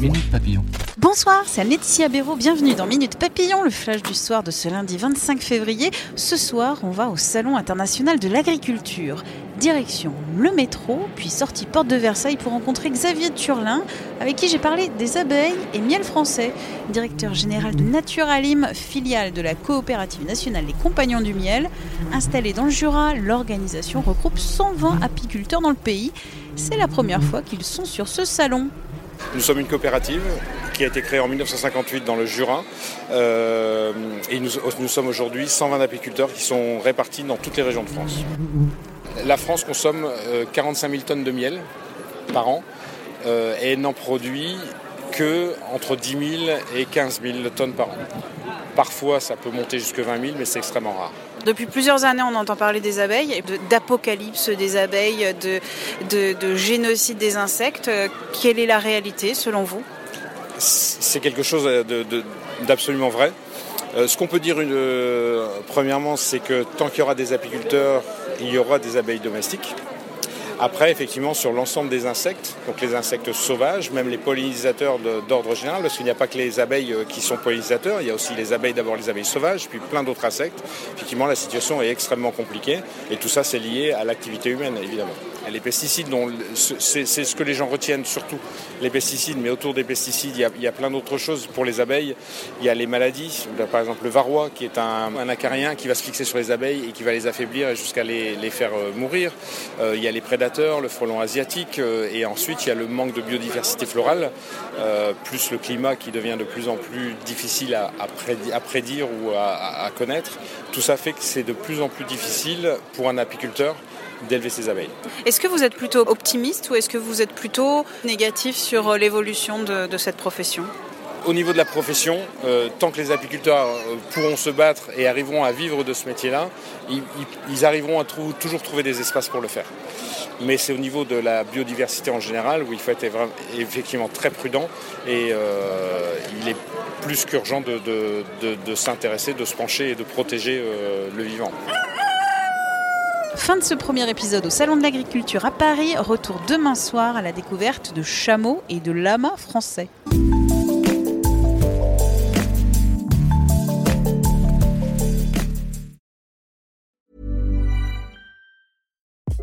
Minute Papillon. Bonsoir, c'est Laetitia Béraud. Bienvenue dans Minute Papillon, le flash du soir de ce lundi 25 février. Ce soir, on va au Salon international de l'agriculture. Direction le métro, puis sortie porte de Versailles pour rencontrer Xavier Turlin, avec qui j'ai parlé des abeilles et miel français. Directeur général de Naturalim, filiale de la coopérative nationale Les Compagnons du Miel. Installée dans le Jura, l'organisation regroupe 120 apiculteurs dans le pays. C'est la première fois qu'ils sont sur ce salon. Nous sommes une coopérative qui a été créée en 1958 dans le Jura. Euh, et nous, sommes aujourd'hui 120 apiculteurs qui sont répartis dans toutes les régions de France. La France consomme 45 000 tonnes de miel par an euh, et n'en produit que entre 10 000 et 15 000 tonnes par an. Parfois, ça peut monter jusqu'à 20 000, mais c'est extrêmement rare. Depuis plusieurs années, on entend parler des abeilles, d'apocalypse des abeilles, de, de, génocide des insectes. Quelle est la réalité selon vous? C'est quelque chose d'absolument vrai. Euh, ce qu'on peut dire euh, premièrement, c'est que tant qu'il y aura des apiculteurs, il y aura des abeilles domestiques. Après, effectivement, sur l'ensemble des insectes, donc les insectes sauvages, même les pollinisateurs d'ordre général, parce qu'il n'y a pas que les abeilles euh, qui sont pollinisateurs, il y a aussi les abeilles, d'abord les abeilles sauvages, puis plein d'autres insectes. Effectivement, la situation est extrêmement compliquée, et tout ça, c'est lié à l'activité humaine, évidemment. Les pesticides, c'est ce que les gens retiennent surtout, les pesticides, mais autour des pesticides, il y a, plein d'autres choses. Pour les abeilles, il y a les maladies, par exemple le varroa, qui est un, acarien qui va se fixer sur les abeilles et qui va les affaiblir jusqu'à les, faire euh, mourir. Euh, il y a les prédateurs, le frelon asiatique, euh, et ensuite il y a le manque de biodiversité florale, plus le climat qui devient de plus en plus difficile à, prédire, ou à connaître. Tout ça fait que c'est de plus en plus difficile pour un apiculteur d'élever ses abeilles. Est-ce que vous êtes plutôt optimiste ou est-ce que vous êtes plutôt négatif sur euh, l'évolution de, cette profession? Au niveau de la profession, euh, tant que les apiculteurs euh, pourront se battre et arriveront à vivre de ce métier-là, ils, arriveront à toujours trouver des espaces pour le faire. Mais c'est au niveau de la biodiversité en général où il faut être effectivement très prudent et il est plus qu'urgent de, s'intéresser, de se pencher et de protéger le vivant. Fin de ce premier épisode au Salon de l'Agriculture à Paris. Retour demain soir à la découverte de chameaux et de lamas français.